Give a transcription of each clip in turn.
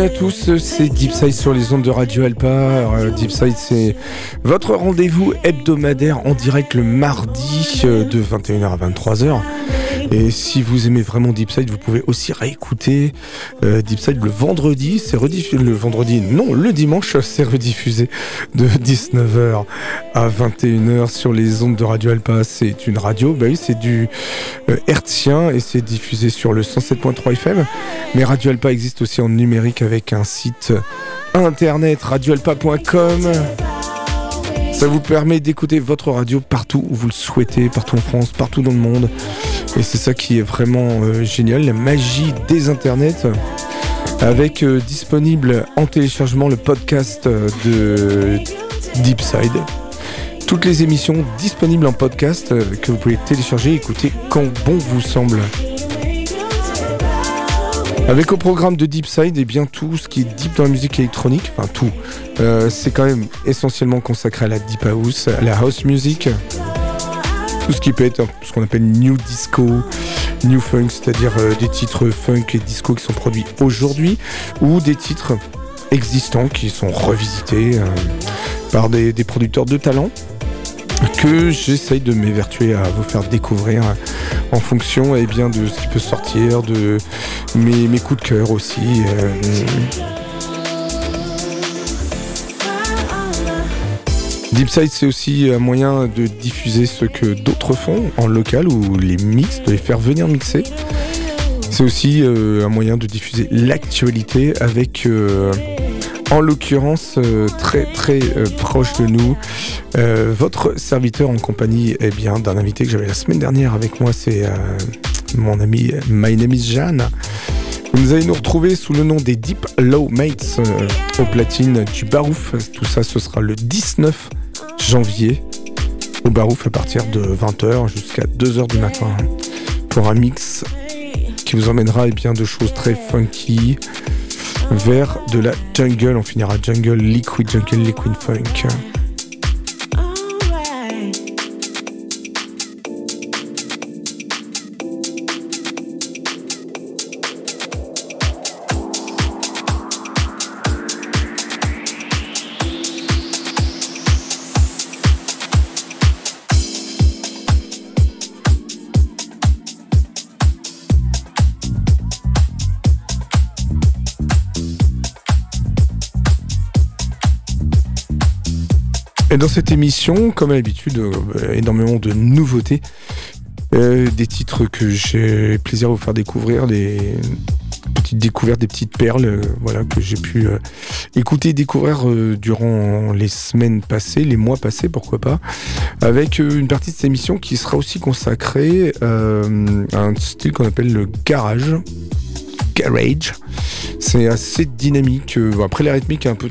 à tous, c'est Deepside sur les ondes de Radio Alpa. Euh, Deepside, c'est votre rendez-vous hebdomadaire en direct le mardi euh, de 21h à 23h. Et si vous aimez vraiment Deepside, vous pouvez aussi réécouter euh, Deepside le vendredi. C'est rediffusé le vendredi, non, le dimanche, c'est rediffusé de 19h à 21h sur les ondes de Radio Alpa. C'est une radio, bah oui, c'est du hertzien et c'est diffusé sur le 107.3 FM. Mais Radio Alpa existe aussi en numérique avec un site internet radioalpa.com. Ça vous permet d'écouter votre radio partout où vous le souhaitez, partout en France, partout dans le monde. Et c'est ça qui est vraiment euh, génial, la magie des internets. Avec euh, disponible en téléchargement le podcast euh, de Deepside. Toutes les émissions disponibles en podcast que vous pouvez télécharger et écouter quand bon vous semble. Avec au programme de Deepside, et eh bien tout ce qui est deep dans la musique électronique, enfin tout, euh, c'est quand même essentiellement consacré à la deep house, à la house music. Tout ce qui peut être ce qu'on appelle new disco, new funk, c'est-à-dire euh, des titres funk et disco qui sont produits aujourd'hui, ou des titres existants qui sont revisités euh, par des, des producteurs de talent que j'essaye de m'évertuer à vous faire découvrir en fonction eh bien, de ce qui peut sortir, de mes, coups de cœur aussi. Euh, Deepside, c'est aussi un moyen de diffuser ce que d'autres font en local ou les mix, de les faire venir mixer. C'est aussi euh, un moyen de diffuser l'actualité avec euh, en l'occurrence euh, très très euh, proche de nous. Euh, votre serviteur en compagnie eh bien d'un invité que j'avais la semaine dernière avec moi, c'est mon ami My Name is Jeanne. Vous allez nous retrouver sous le nom des Deep Low Mates au platine du Barouf. Tout ça, ce sera le 19 janvier au Barouf à partir de 20h jusqu'à 2h du matin pour un mix qui vous emmènera eh bien, de choses très funky, vers de la jungle. On finira jungle, liquid jungle, liquid funk. Dans cette émission, comme à l'habitude, euh, énormément de nouveautés. Euh, des titres que j'ai plaisir à vous faire découvrir, des petites découvertes, des petites perles, euh, voilà, que j'ai pu écouter et découvrir durant les semaines passées, les mois passés, pourquoi pas, avec une partie de cette émission qui sera aussi consacrée à un style qu'on appelle le garage. Garage. C'est assez dynamique. après, la rythmique est un peu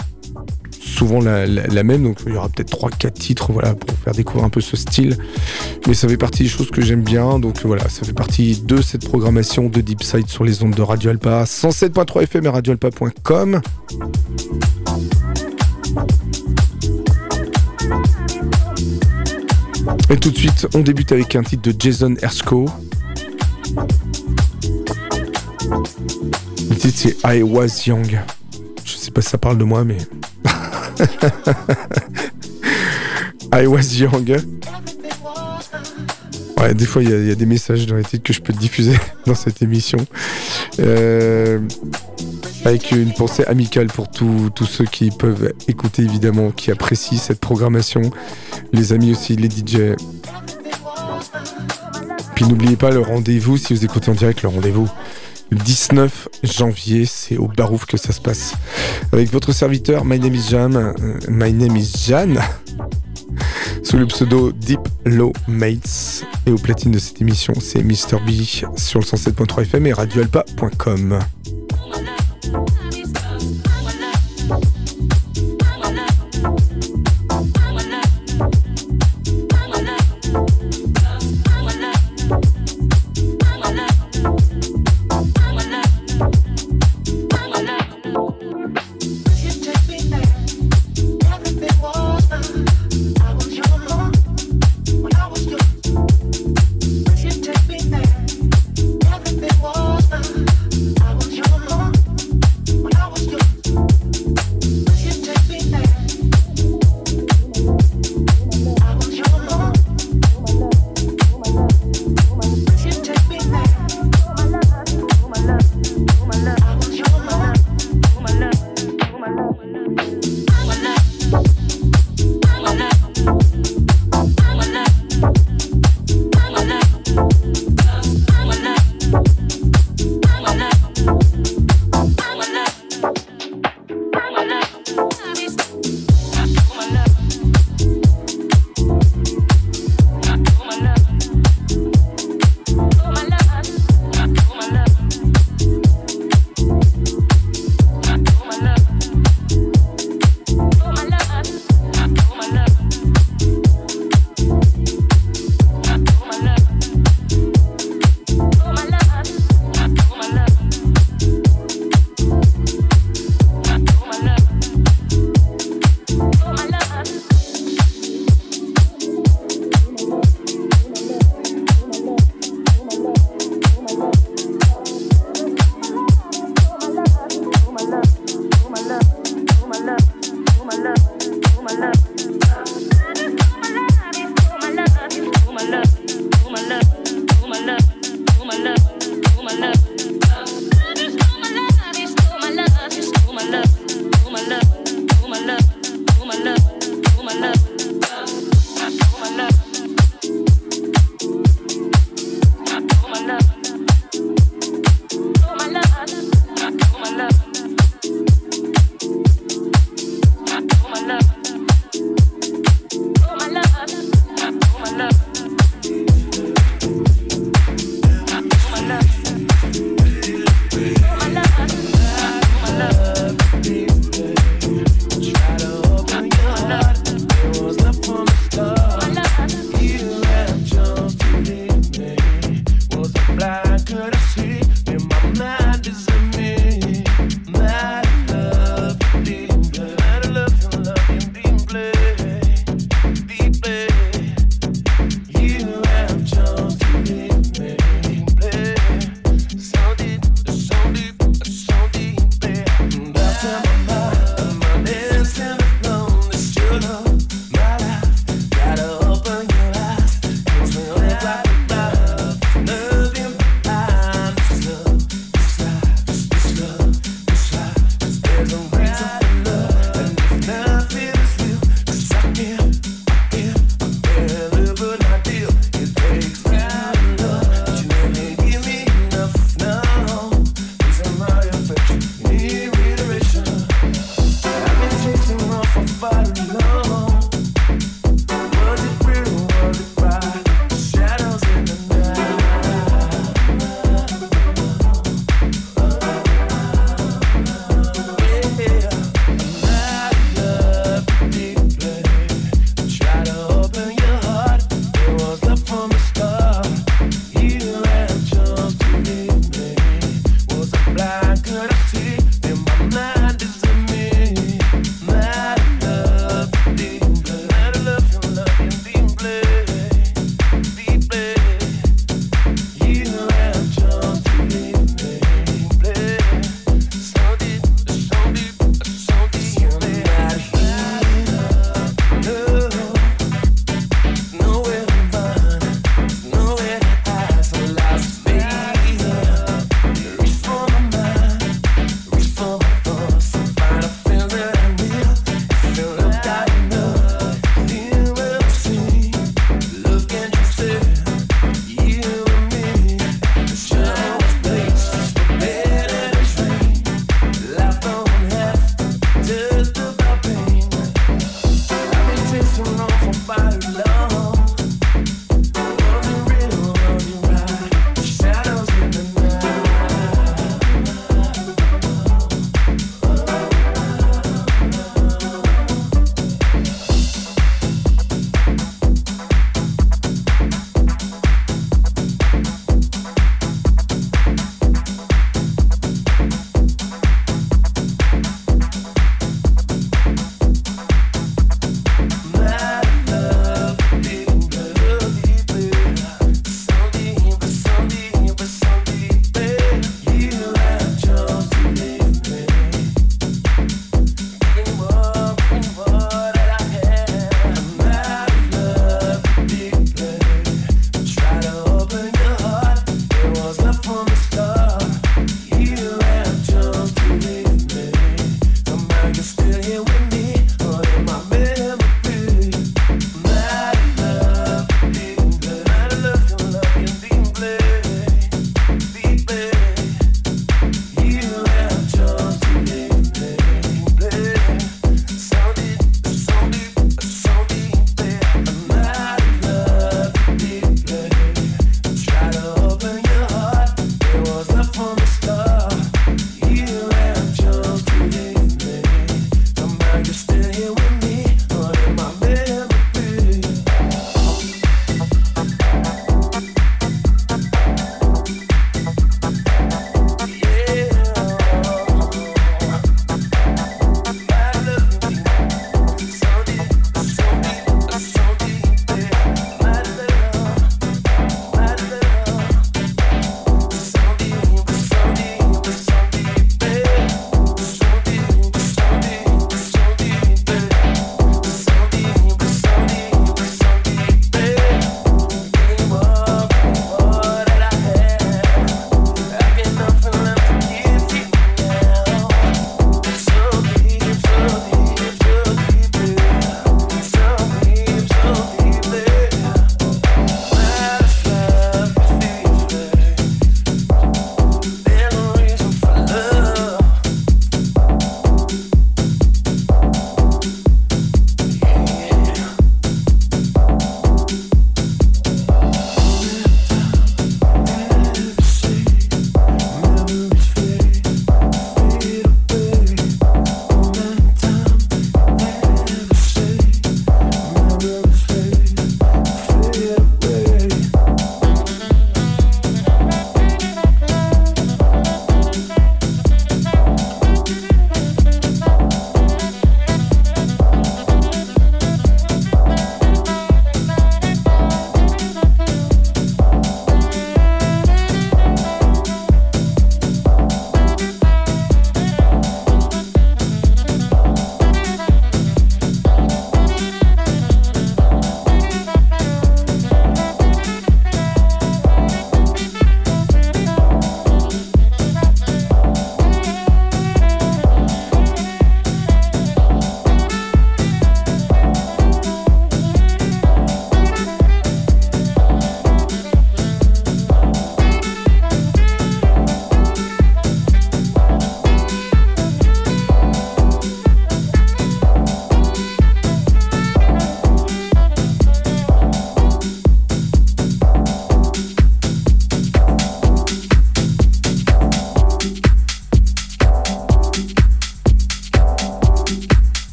souvent la, même, donc il y aura peut-être 3-4 titres voilà, pour faire découvrir un peu ce style. Mais ça fait partie des choses que j'aime bien, donc voilà, ça fait partie de cette programmation de Deep Side sur les ondes de Radio Alpa, 107.3 FM et radioalpa.com. Et tout de suite, on débute avec un titre de Jason Ersko. Le titre c'est I Was Young. Je sais pas si ça parle de moi, mais I was young. Ouais, des fois, il y, a des messages dans les titres que je peux diffuser dans cette émission. Euh, avec une pensée amicale pour tous ceux qui peuvent écouter, évidemment, qui apprécient cette programmation. Les amis aussi, les DJ. Puis n'oubliez pas le rendez-vous, si vous écoutez en direct, le rendez-vous 19 janvier, c'est au Barouf que ça se passe. Avec votre serviteur, My Name is Jam, euh, My Name is Jan, sous le pseudo Deep Low Mates. Et au platine de cette émission, c'est Mr. B sur le 107.3 FM et radioalpa.com.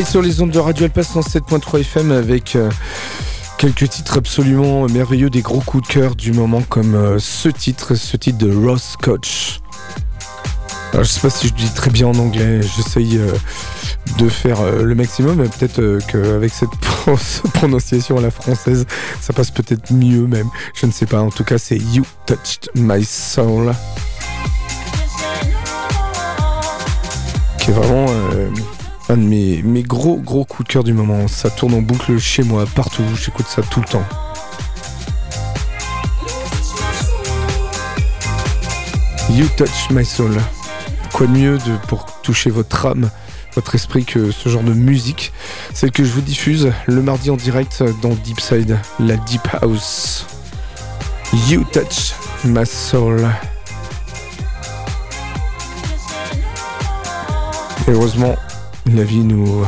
sur les ondes de Radio Alpha 107.3 FM avec euh, quelques titres absolument merveilleux, des gros coups de cœur du moment comme euh, ce titre, ce titre de Ross Coach. Alors, je sais pas si je dis très bien en anglais, j'essaye euh, de faire le maximum, mais peut-être qu'avec cette prononciation à la française, ça passe peut-être mieux même. Je ne sais pas, en tout cas c'est You Touched My Soul. Un de mes, gros gros coups de cœur du moment. Ça tourne en boucle chez moi, partout, j'écoute ça tout le temps. You Touch My Soul. Quoi de mieux pour toucher votre âme, votre esprit que ce genre de musique? Celle que je vous diffuse le mardi en direct dans Deep Side, la Deep House. You Touch My Soul. heureusement, la vie nous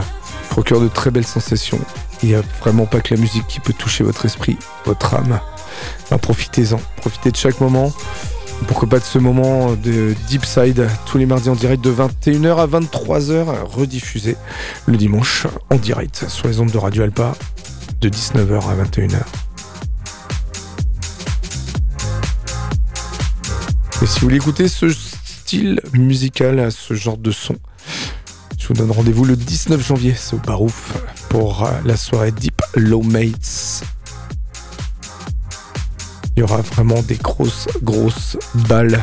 procure de très belles sensations. Il n'y a vraiment pas que la musique qui peut toucher votre esprit, votre âme. profitez-en, profitez de chaque moment. Pourquoi pas de ce moment de Deep Side tous les mardis en direct de 21h à 23h, rediffusé le dimanche en direct sur les ondes de Radio Alpa de 19h à 21h. Et si vous voulez écouter ce style musical, ce genre de son, je vous donne rendez-vous le 19 janvier, c'est au Barouf, pour euh, la soirée Deep Low Mates. Il y aura vraiment des grosses, grosses balles,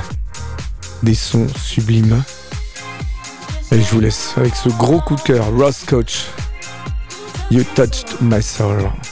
des sons sublimes. Et je vous laisse avec ce gros coup de cœur, Ross Coach. You touched my soul. soul.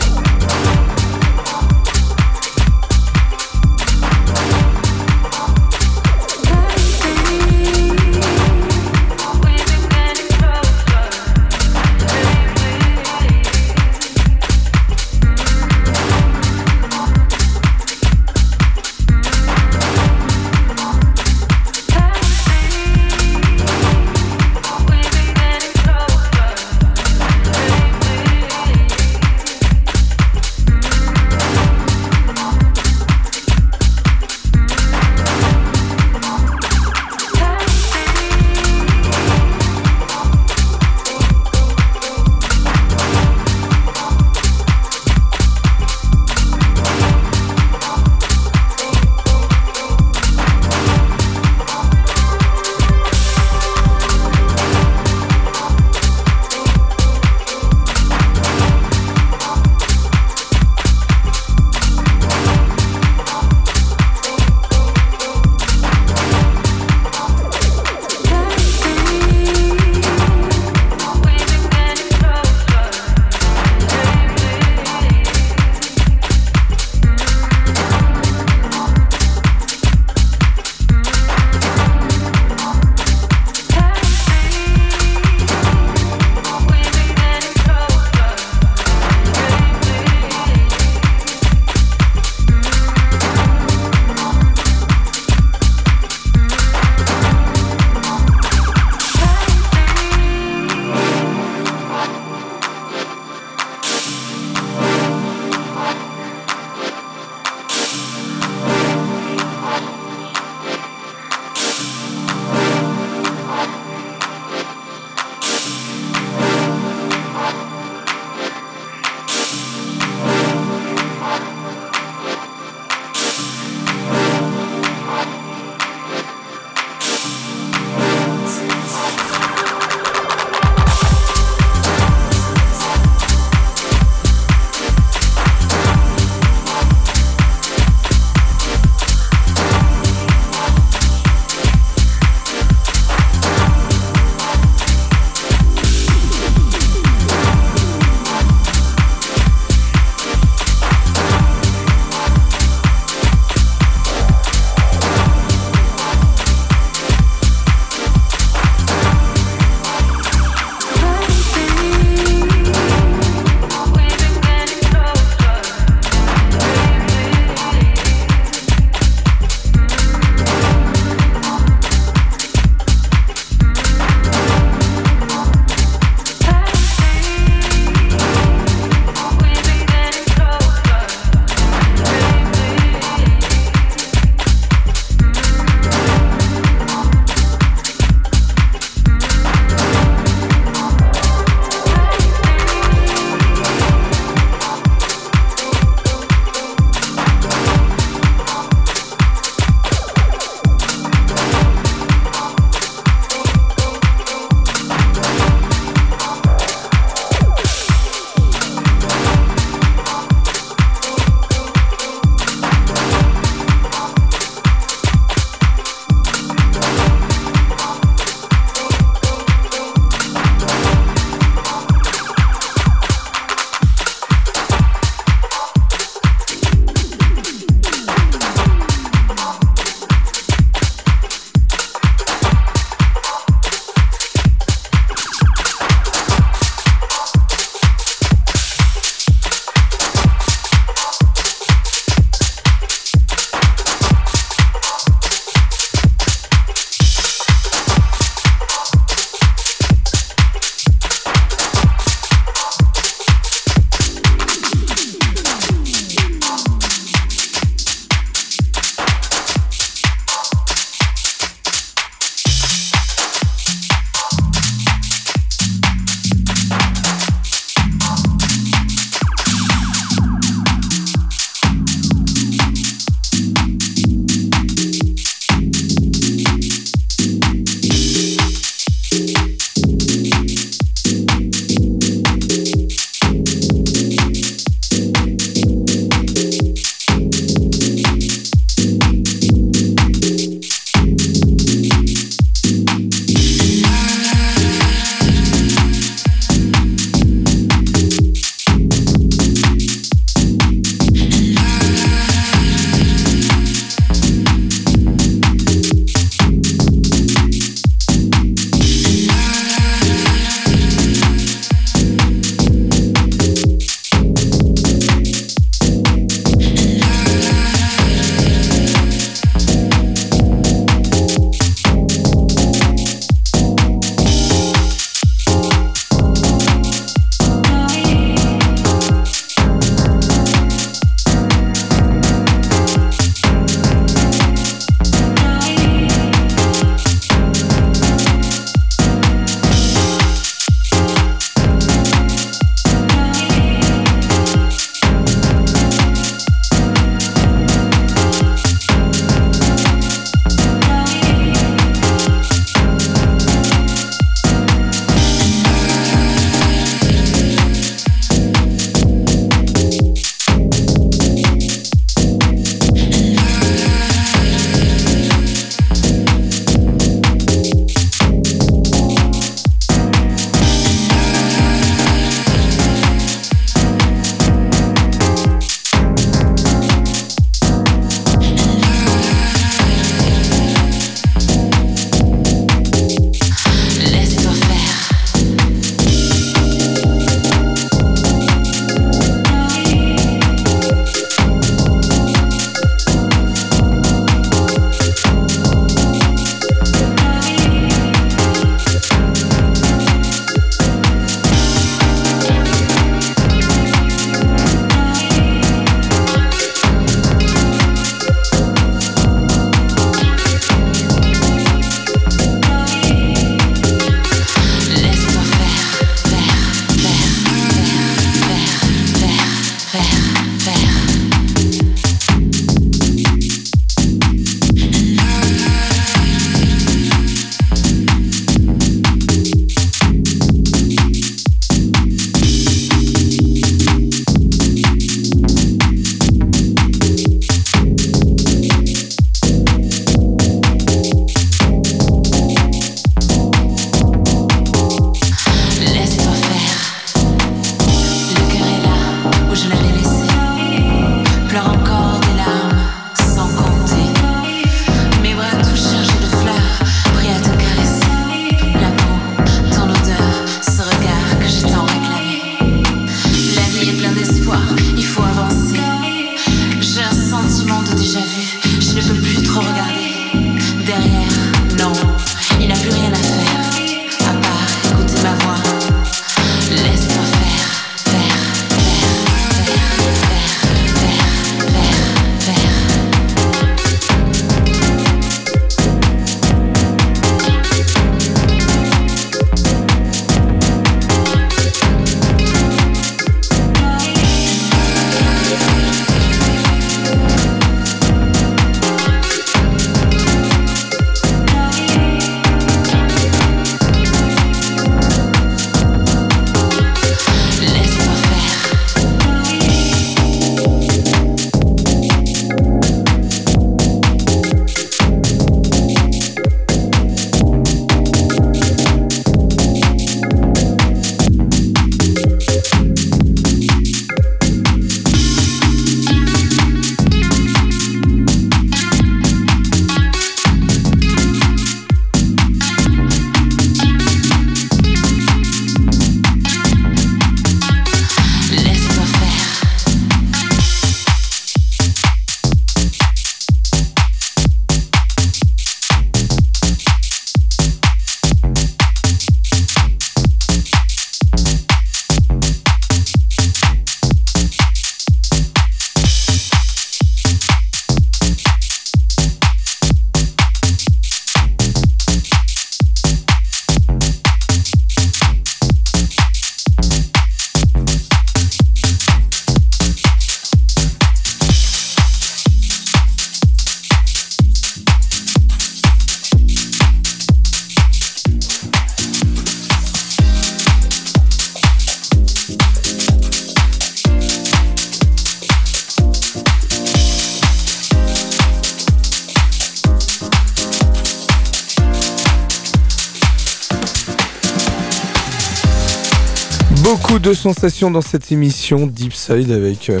De sensations dans cette émission Deep Side avec euh,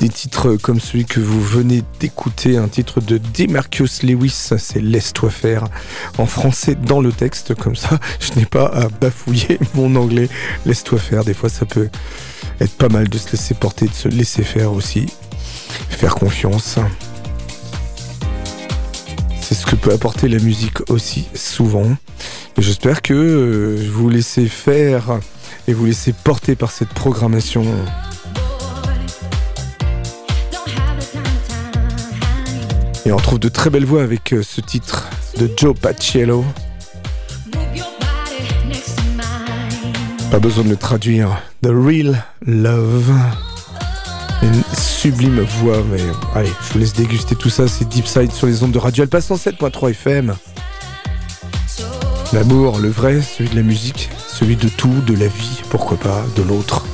des titres comme celui que vous venez d'écouter, un titre de Demarcus Lewis, c'est Laisse-toi faire en français dans le texte, comme ça je n'ai pas à bafouiller mon anglais. Laisse-toi faire, des fois ça peut être pas mal de se laisser porter, de se laisser faire aussi, faire confiance. C'est ce que peut apporter la musique aussi souvent. J'espère que euh, vous laissez faire et vous laissez porter par cette programmation. Et on trouve de très belles voix avec euh, ce titre de Joe Paciello. Pas besoin de le traduire. The Real Love. Une sublime voix, mais allez, je vous laisse déguster tout ça. C'est Deep Side sur les ondes de Radio Alpha 107.3 FM. L'amour, le vrai, celui de la musique, celui de tout, de la vie, pourquoi pas, de l'autre.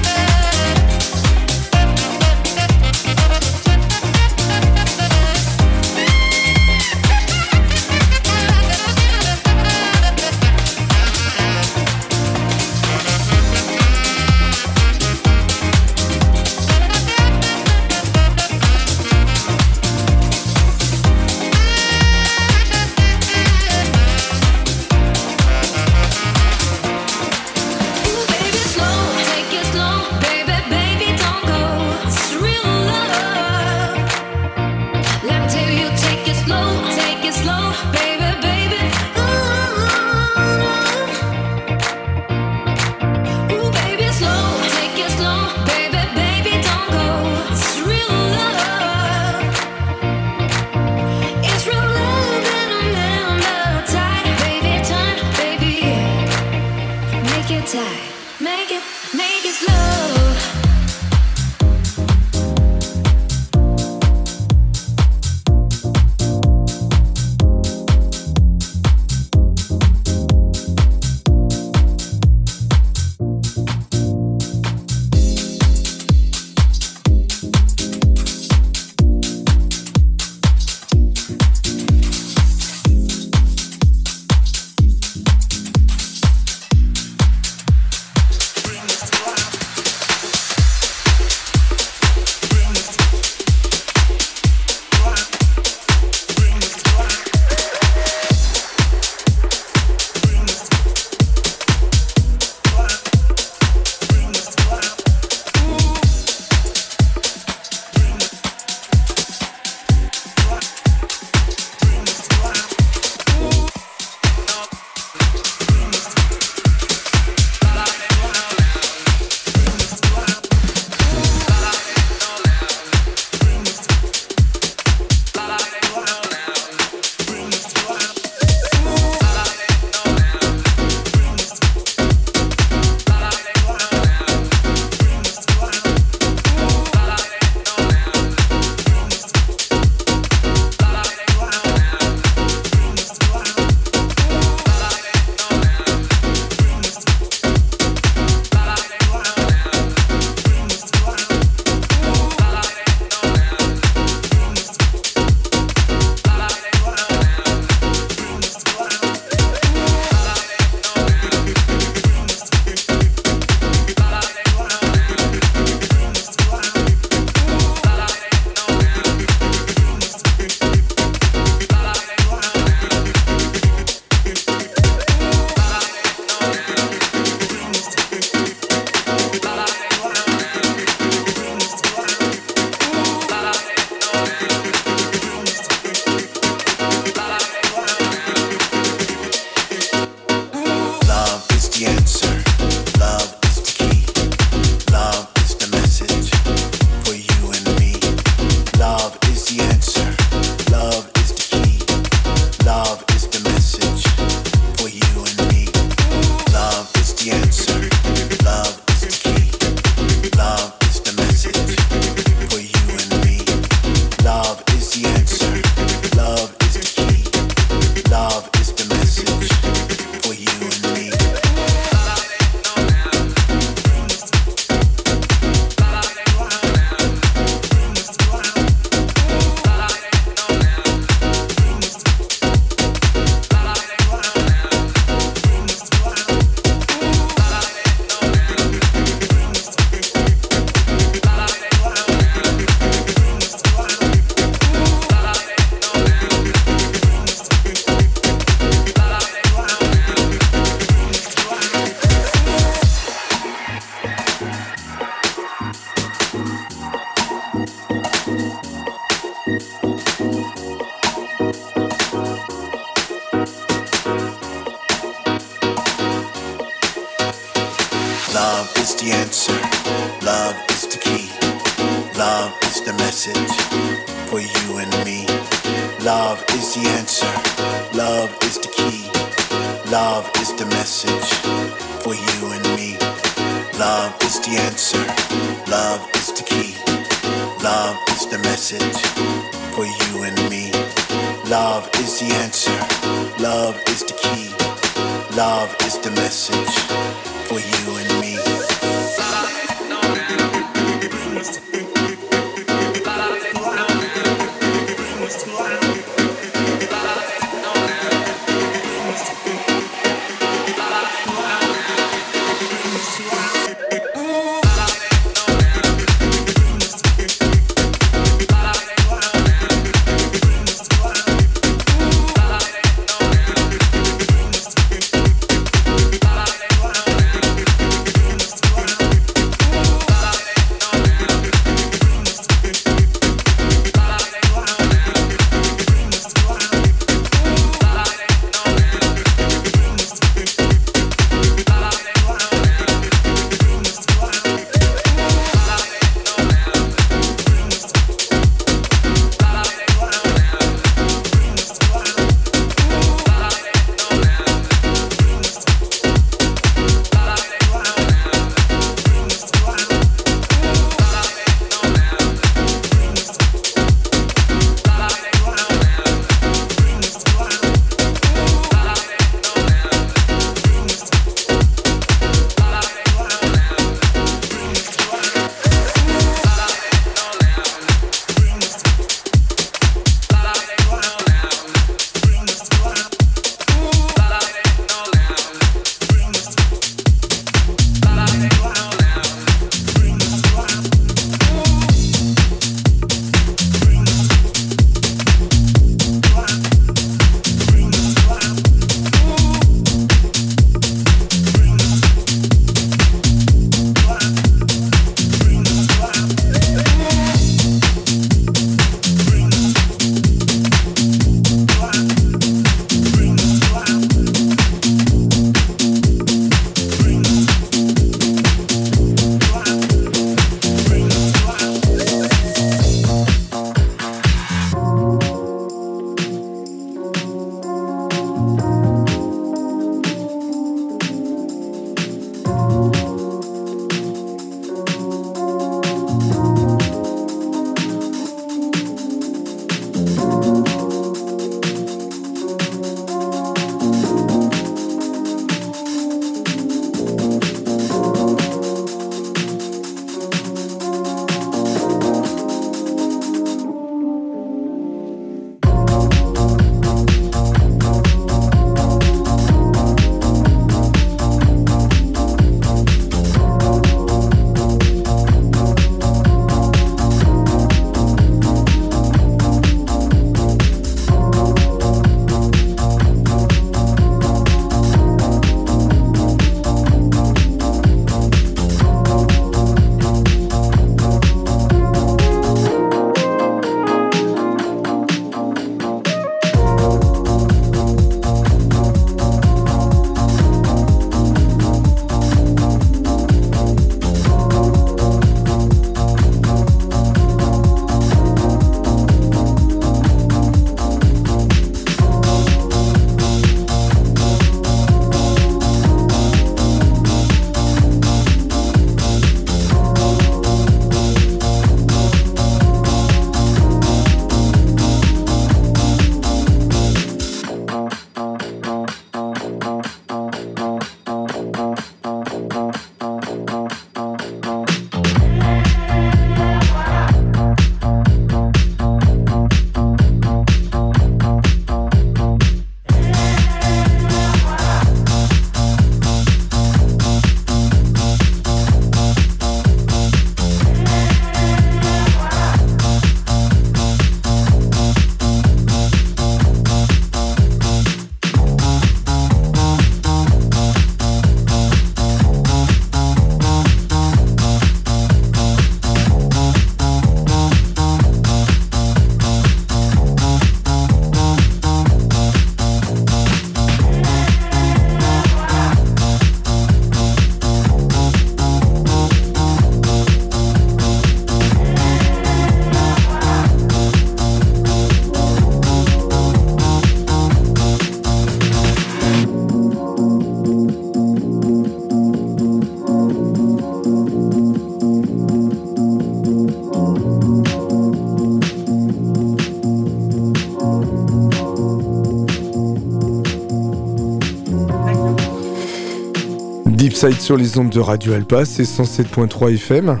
Side sur les ondes de Radio Alpa, c'est 107.3 FM.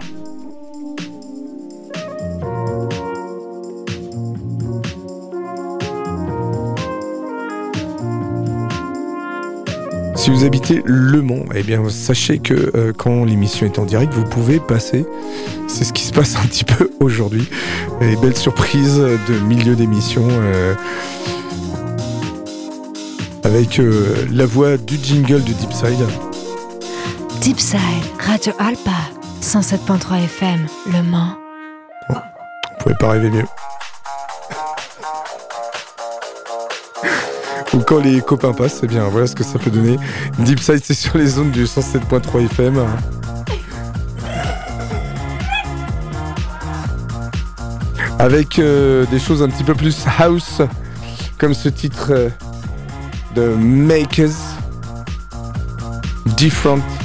Si vous habitez Le Mans, eh bien sachez que euh, quand l'émission est en direct, vous pouvez passer. C'est ce qui se passe un petit peu aujourd'hui. Les belles surprises de milieu d'émission. Euh, avec euh, la voix du jingle de Deepside. Deepside, Radio Alpa, 107.3 FM, Le Mans. Vous pouvez pas rêver mieux. Ou quand les copains passent, eh bien voilà ce que ça peut donner. Deepside, c'est sur les zones du 107.3 FM. Avec euh, des choses un petit peu plus house, comme ce titre euh, de Makers Different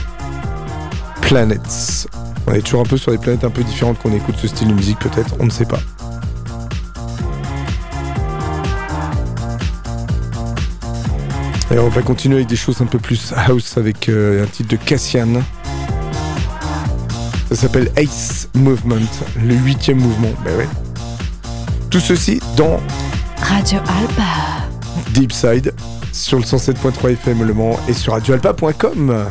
Planets. On est toujours un peu sur des planètes un peu différentes qu'on écoute ce style de musique peut-être, on ne sait pas. Et on va continuer avec des choses un peu plus house avec euh, un titre de Cassian. Ça s'appelle Ace Movement, le huitième mouvement. Ben ouais. Tout ceci dans Radio Alpa. Deepside sur le 107.3 FM Le Mans et sur radioalpa.com.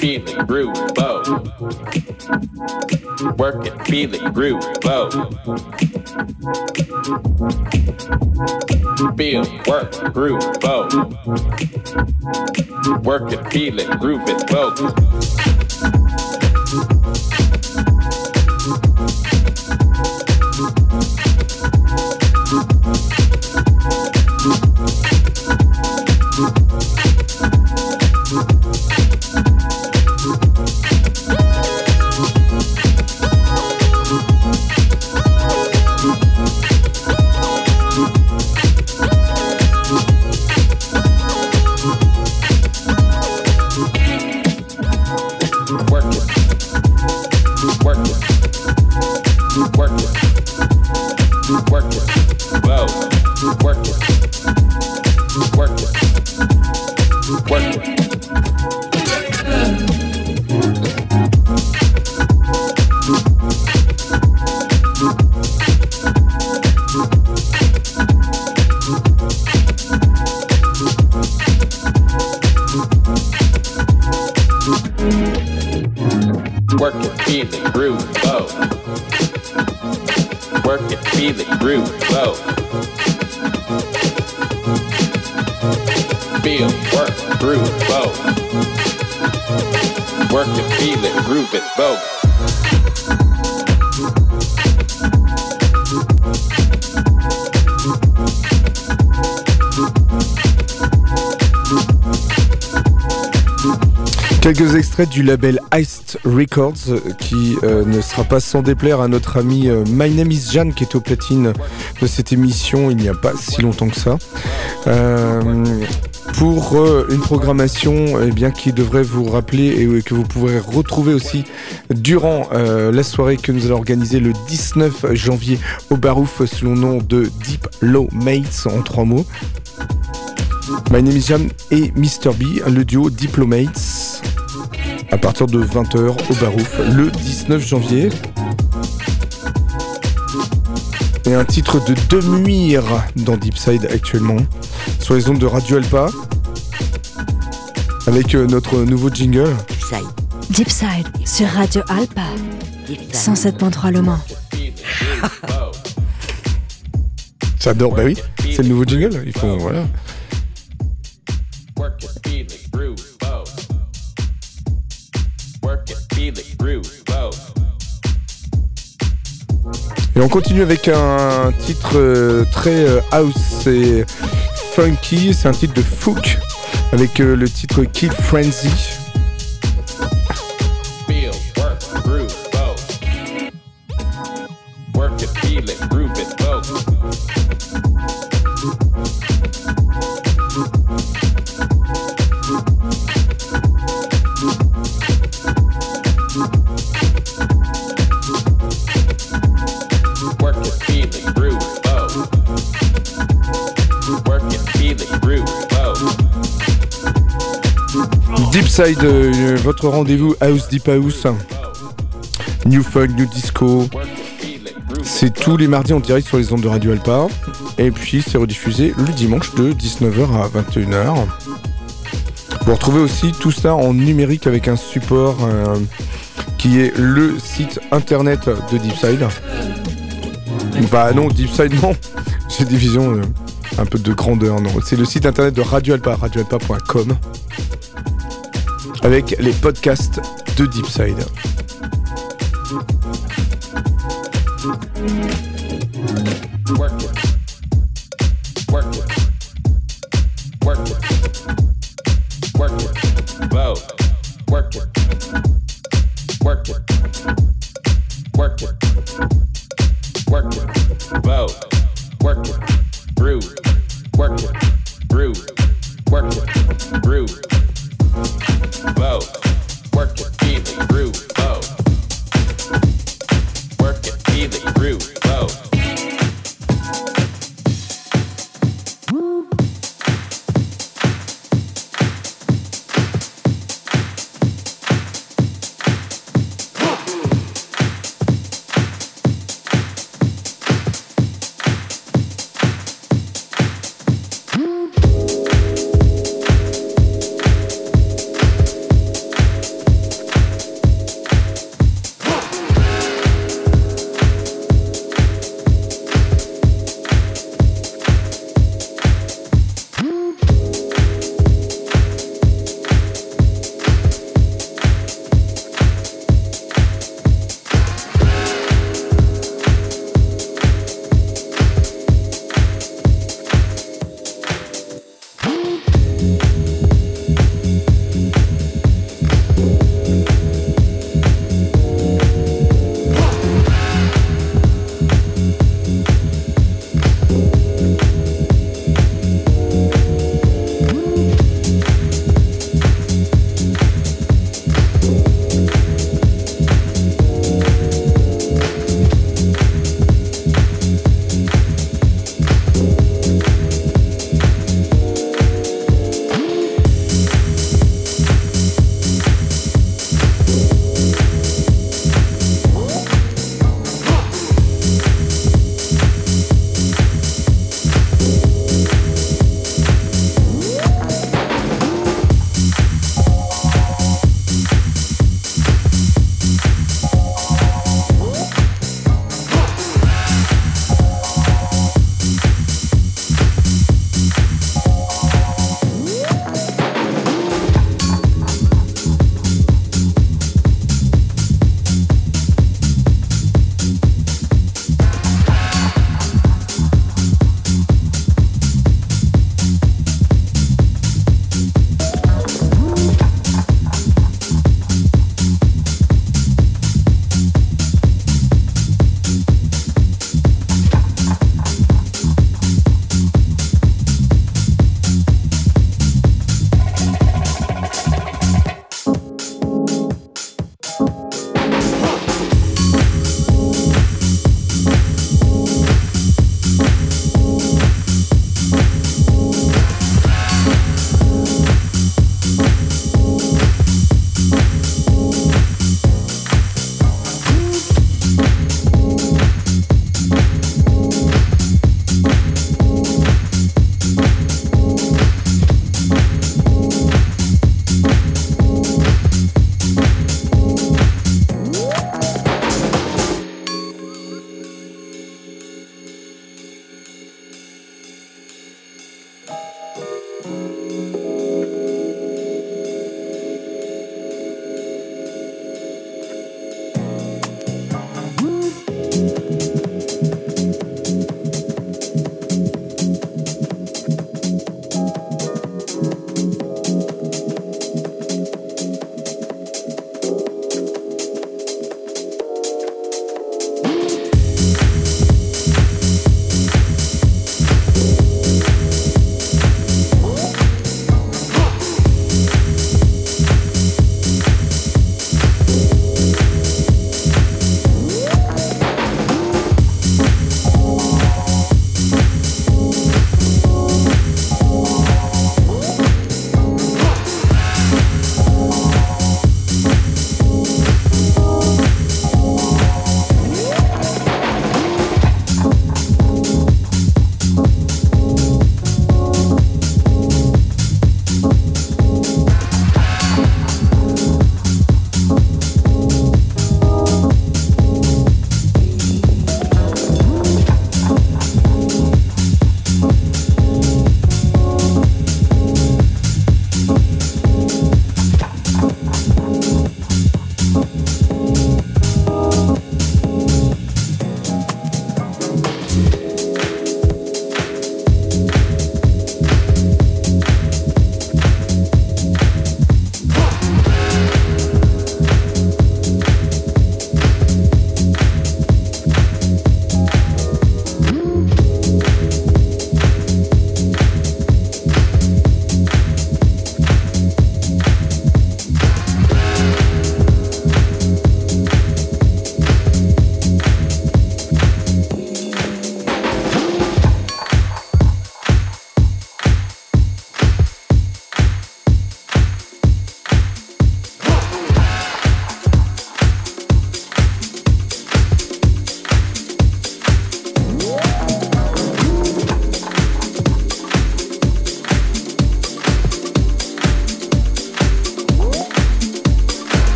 feel it, groove, bow. Work it, feel it, groove, bow. Feel, work, groove, bow. Work it, feel it, groove it, bow. Du label Iced Records euh, qui euh, ne sera pas sans déplaire à notre ami euh, My Name is Jan qui est au platine de cette émission il n'y a pas si longtemps que ça. pour une programmation eh bien, qui devrait vous rappeler et que vous pourrez retrouver aussi durant la soirée que nous allons organiser le 19 janvier au Barouf sous le nom de Deep Low Mates en trois mots. My Name is Jan et Mr. B, le duo Diplomates à partir de 20h au Barouf le 19 janvier. Et un titre de demi dans Deepside actuellement, sur les ondes de Radio Alpa, avec euh, notre nouveau jingle. Deepside sur Radio Alpa, 107.3 Le Mans. J'adore, bah oui, c'est le nouveau jingle, il faut, voilà. On continue avec un titre euh, très euh, house et funky. C'est un titre de Fook avec euh, le titre Kill Frenzy. Deepside, euh, votre rendez-vous House Deep House. New Funk, New Disco. C'est tous les mardis en direct sur les ondes de Radio Alpa. Et puis c'est rediffusé le dimanche de 19h à 21h. Vous retrouvez aussi tout ça en numérique avec un support euh, qui est le site internet de Deepside. Bah non, Deepside non. J'ai division euh, un peu de grandeur. Non, c'est le site internet de Radio Alpa, radioalpa.com avec les podcasts de Deepside.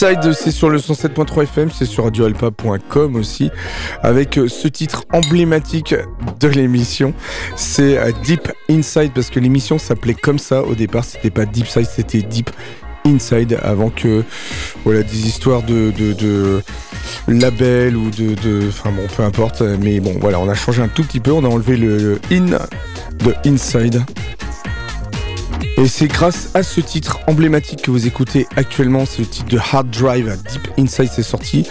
Deepside, c'est sur le 107.3 FM, c'est sur radioalpa.com aussi, avec euh, ce titre emblématique de l'émission. C'est euh, Deep Inside, parce que l'émission s'appelait comme ça au départ, c'était pas Deepside, c'était Deep Inside, avant que voilà des histoires de, de, de label ou de, enfin bon, peu importe, mais bon, voilà, on a changé un tout petit peu, on a enlevé le, le in de Inside. Et c'est grâce à ce titre emblématique que vous écoutez actuellement, c'est le titre de Hard Drive, Deep Inside, c'est sorti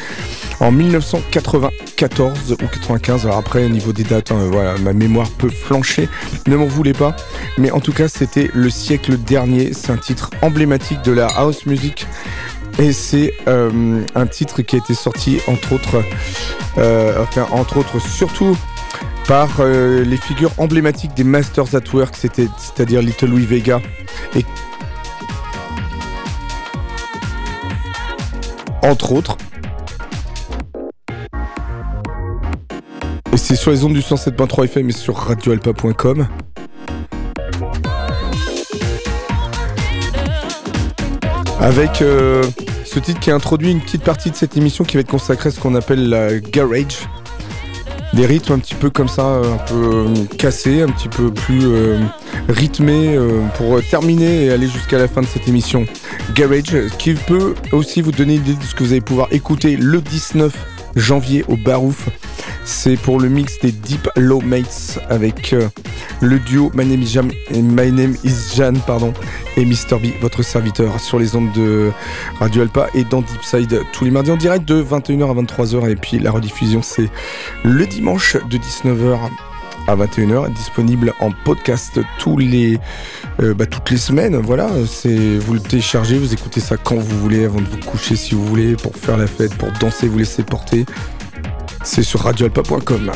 en 1994 ou 95. Alors après, au niveau des dates, hein, voilà, ma mémoire peut flancher, ne m'en voulez pas. Mais en tout cas, c'était le siècle dernier. C'est un titre emblématique de la house music. Et c'est euh, un titre qui a été sorti entre autres, euh, enfin entre autres surtout par euh, les figures emblématiques des Masters at Work, c'est-à-dire Little Louis Vega et entre autres. Et c'est sur les ondes du 107.3 FM et sur radioalpa.com. Avec euh, ce titre qui a introduit une petite partie de cette émission qui va être consacrée à ce qu'on appelle la garage des rythmes un petit peu comme ça, euh, un peu euh, cassés, un petit peu plus euh, rythmés pour terminer et aller jusqu'à la fin de cette émission. Garage, qui peut aussi vous donner l'idée de ce que vous allez pouvoir écouter le 19 janvier au Barouf. C'est pour le mix des Deep Low Mates avec le duo My Name is, Jam, My Name is Jan pardon, et Mr. B, votre serviteur, sur les ondes de Radio Alpa et dans Deepside tous les mardis en direct de 21h à 23h. Et puis la rediffusion, c'est le dimanche de 19h à 21h, disponible en podcast tous les, euh, bah, toutes les semaines. Voilà, c'est vous le téléchargez, vous écoutez ça quand vous voulez, avant de vous coucher si vous voulez, pour faire la fête, pour danser, vous laisser porter. C'est sur radioalpa.com.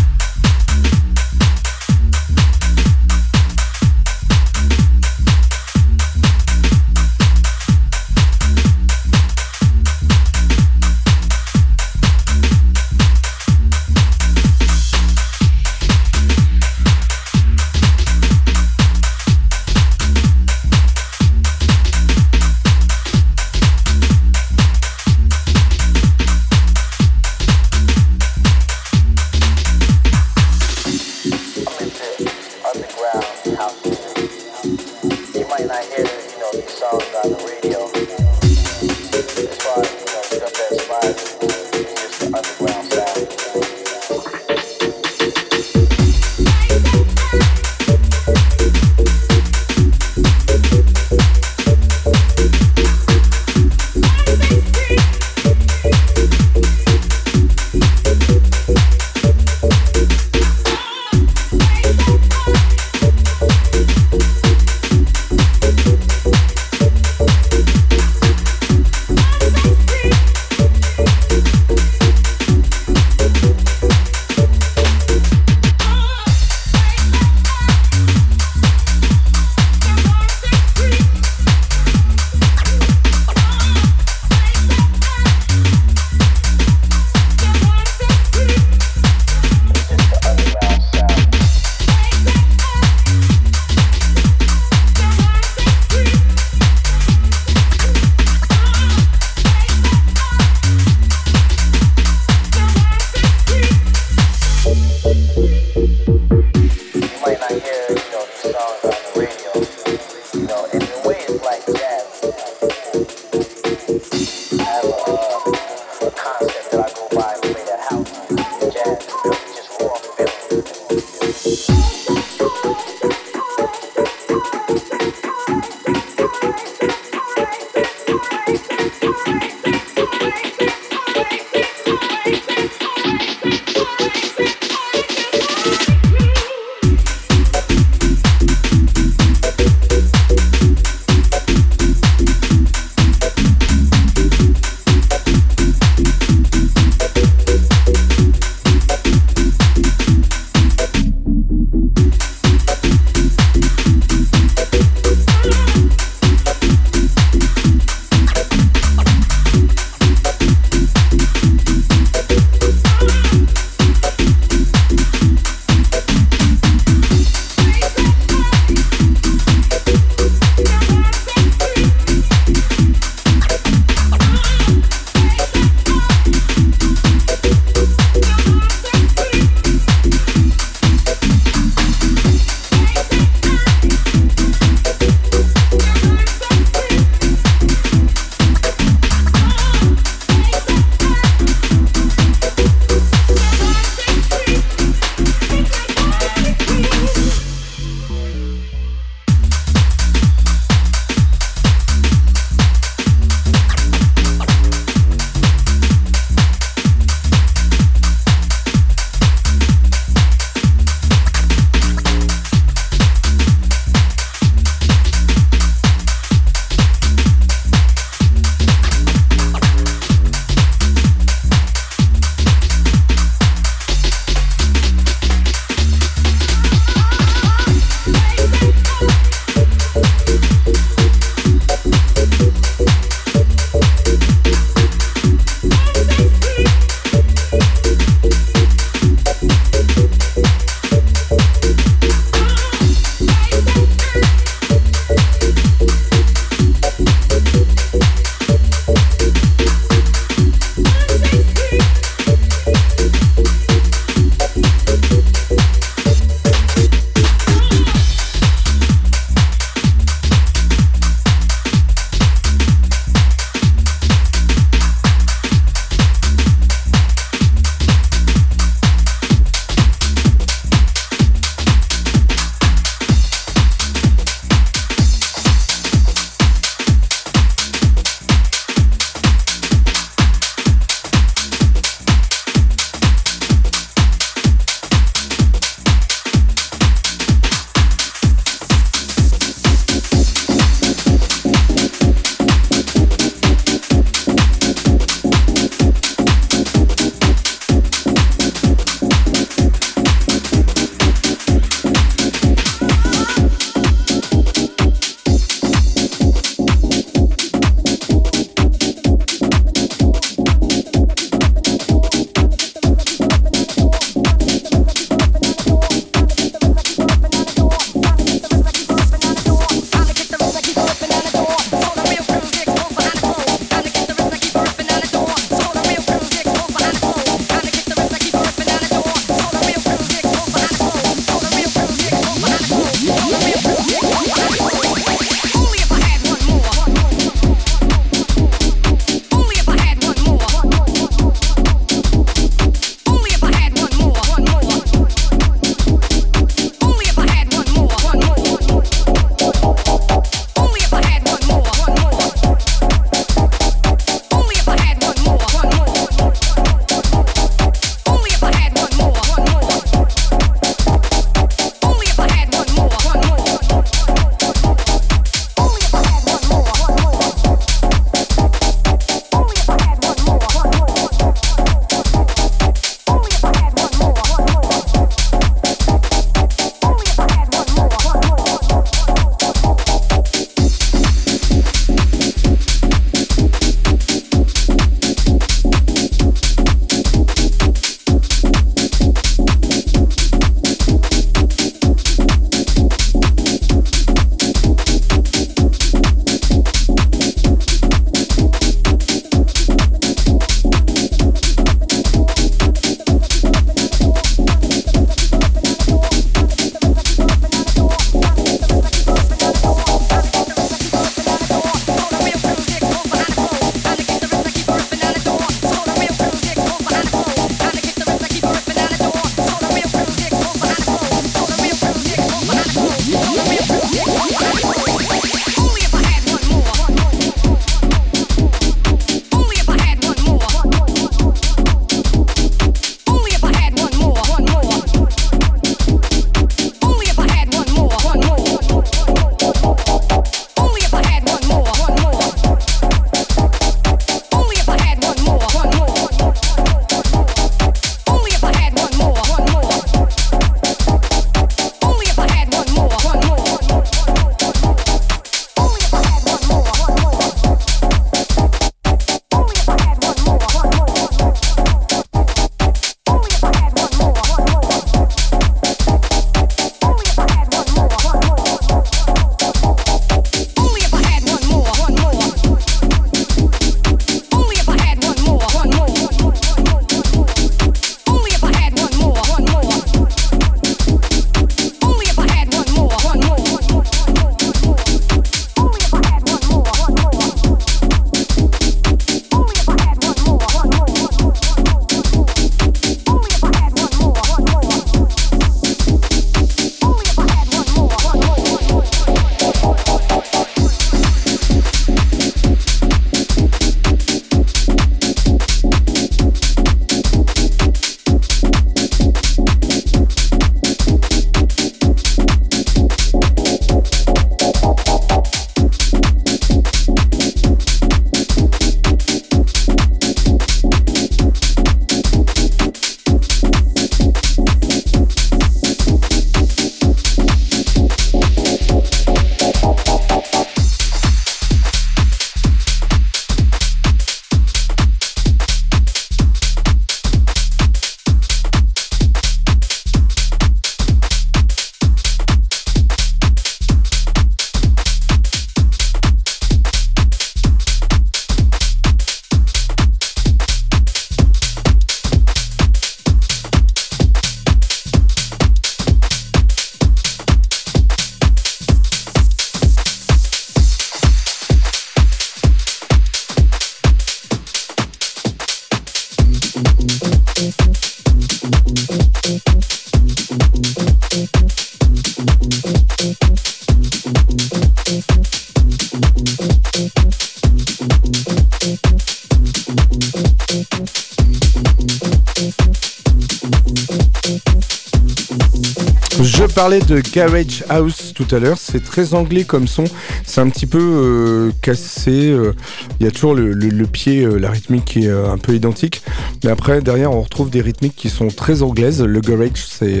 de Garage House tout à l'heure, c'est très anglais comme son, c'est un petit peu euh, cassé, euh, il y a toujours le, pied, euh, la rythmique qui est un peu identique, mais après derrière on retrouve des rythmiques qui sont très anglaises, le garage c'est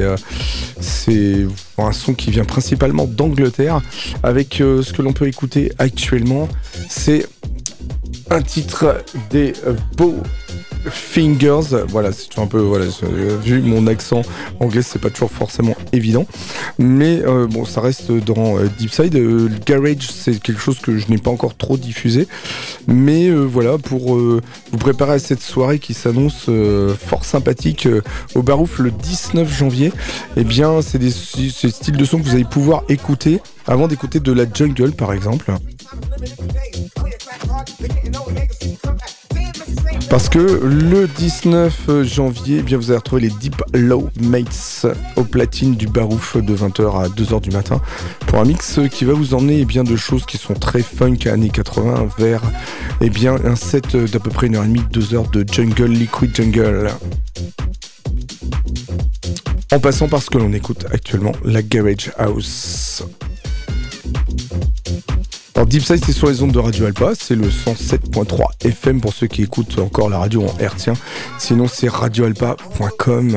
c'est un son qui vient principalement d'Angleterre, avec ce que l'on peut écouter actuellement, c'est un titre des Beaux Fingers. Voilà, c'est un peu, voilà, vu mon accent anglais, c'est pas toujours forcément évident. Mais euh, bon, ça reste dans euh, Deep Side. Euh, Garage, c'est quelque chose que je n'ai pas encore trop diffusé. Mais voilà, pour vous préparer à cette soirée qui s'annonce fort sympathique au Barouf le 19 janvier, eh bien, c'est des, des styles de son que vous allez pouvoir écouter avant d'écouter de la jungle, par exemple. Parce que le 19 janvier, eh bien, vous allez retrouver les Deep Low Mates au platine du Barouf de 20h à 2h du matin pour un mix qui va vous emmener eh bien, de choses qui sont très funk années 80 vers eh bien, un set d'à peu près 1h30, 2h de jungle, liquid jungle. En passant par ce que l'on écoute actuellement, la Garage House. Alors Deep Side c'est sur les ondes de Radio Alpa, c'est le 107.3 FM pour ceux qui écoutent encore la radio en hertzien. Sinon c'est radioalpa.com.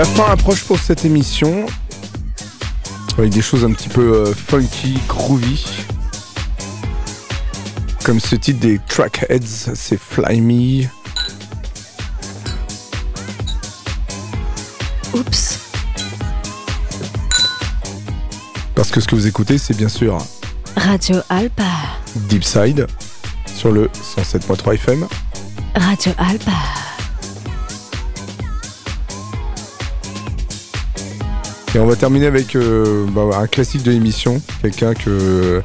La fin approche pour cette émission. Avec des choses un petit peu euh, funky, groovy. Comme ce titre des Trackheads, c'est Fly Me. Oups. Parce que ce que vous écoutez, c'est bien sûr Radio Alpa. Deep Side sur le 107.3 FM. Radio Alpa. Et on va terminer avec euh, bah, un classique de l'émission, quelqu'un que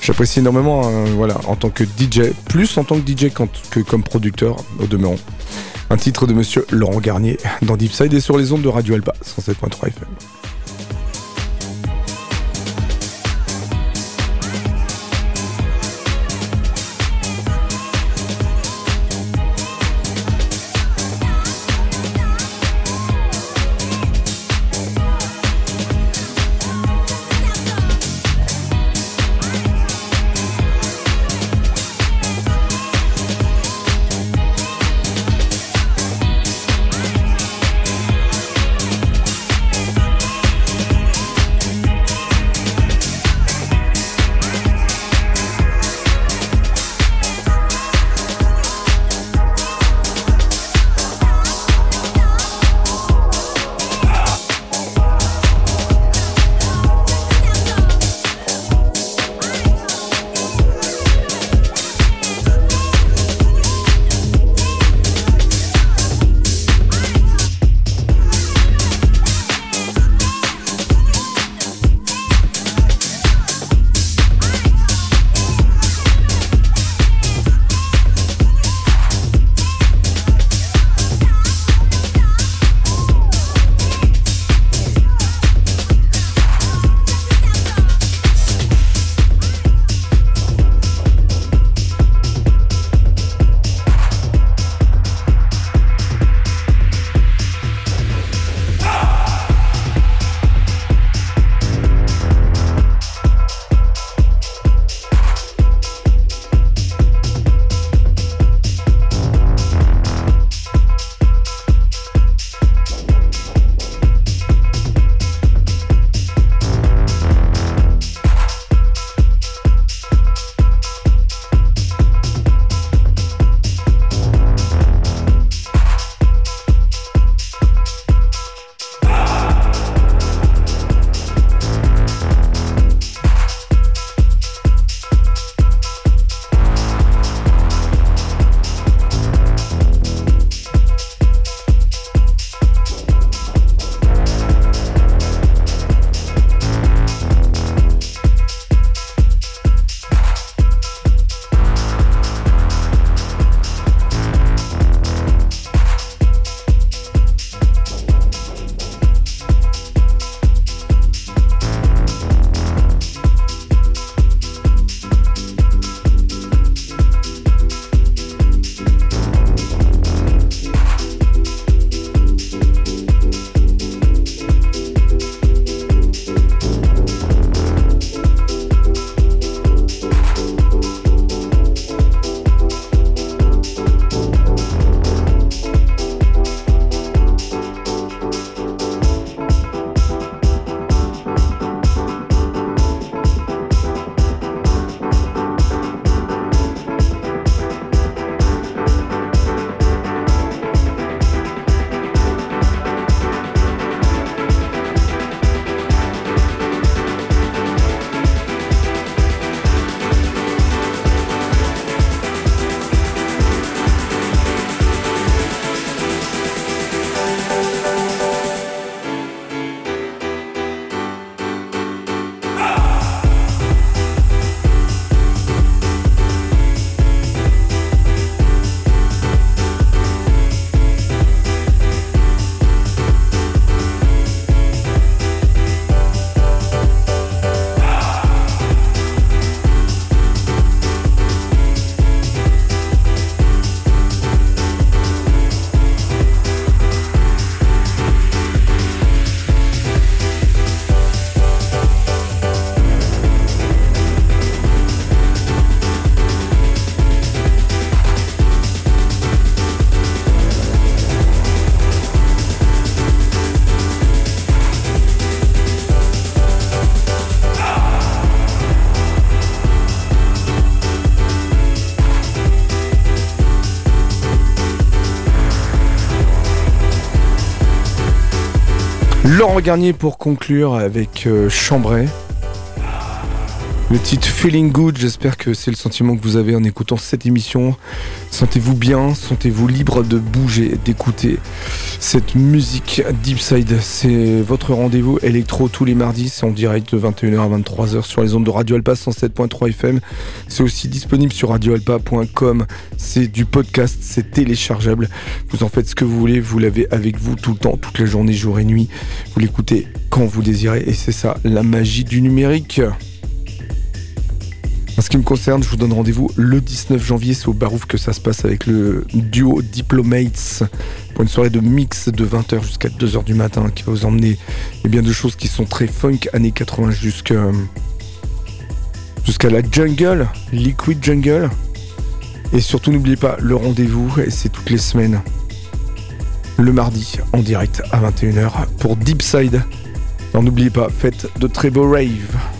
j'apprécie énormément hein, voilà, en tant que DJ, plus en tant que DJ que comme producteur au demeurant. Un titre de monsieur Laurent Garnier dans Deep Side et sur les ondes de Radio Alpa 107.3 FM. Garnier pour conclure avec euh, Chambray. Le titre Feeling Good, j'espère que c'est le sentiment que vous avez en écoutant cette émission. Sentez-vous bien, sentez-vous libre de bouger, d'écouter cette musique Deep Side. C'est votre rendez-vous électro tous les mardis, c'est en direct de 21h à 23h sur les ondes de Radio Alpa 107.3 FM. C'est aussi disponible sur radioalpa.com. C'est du podcast, c'est téléchargeable. Vous en faites ce que vous voulez, vous l'avez avec vous tout le temps, toute la journée, jour et nuit. Vous l'écoutez quand vous désirez et c'est ça la magie du numérique. En ce qui me concerne, je vous donne rendez-vous le 19 janvier. C'est au Barouf que ça se passe avec le duo Diplomates pour une soirée de mix de 20h jusqu'à 2h du matin qui va vous emmener et bien de choses qui sont très funk années 80 jusqu'à jusqu'à la jungle, liquid jungle. Et surtout n'oubliez pas le rendez-vous, et c'est toutes les semaines. Le mardi en direct à 21h pour Deep Side. Alors n'oubliez pas, faites de très beaux raves.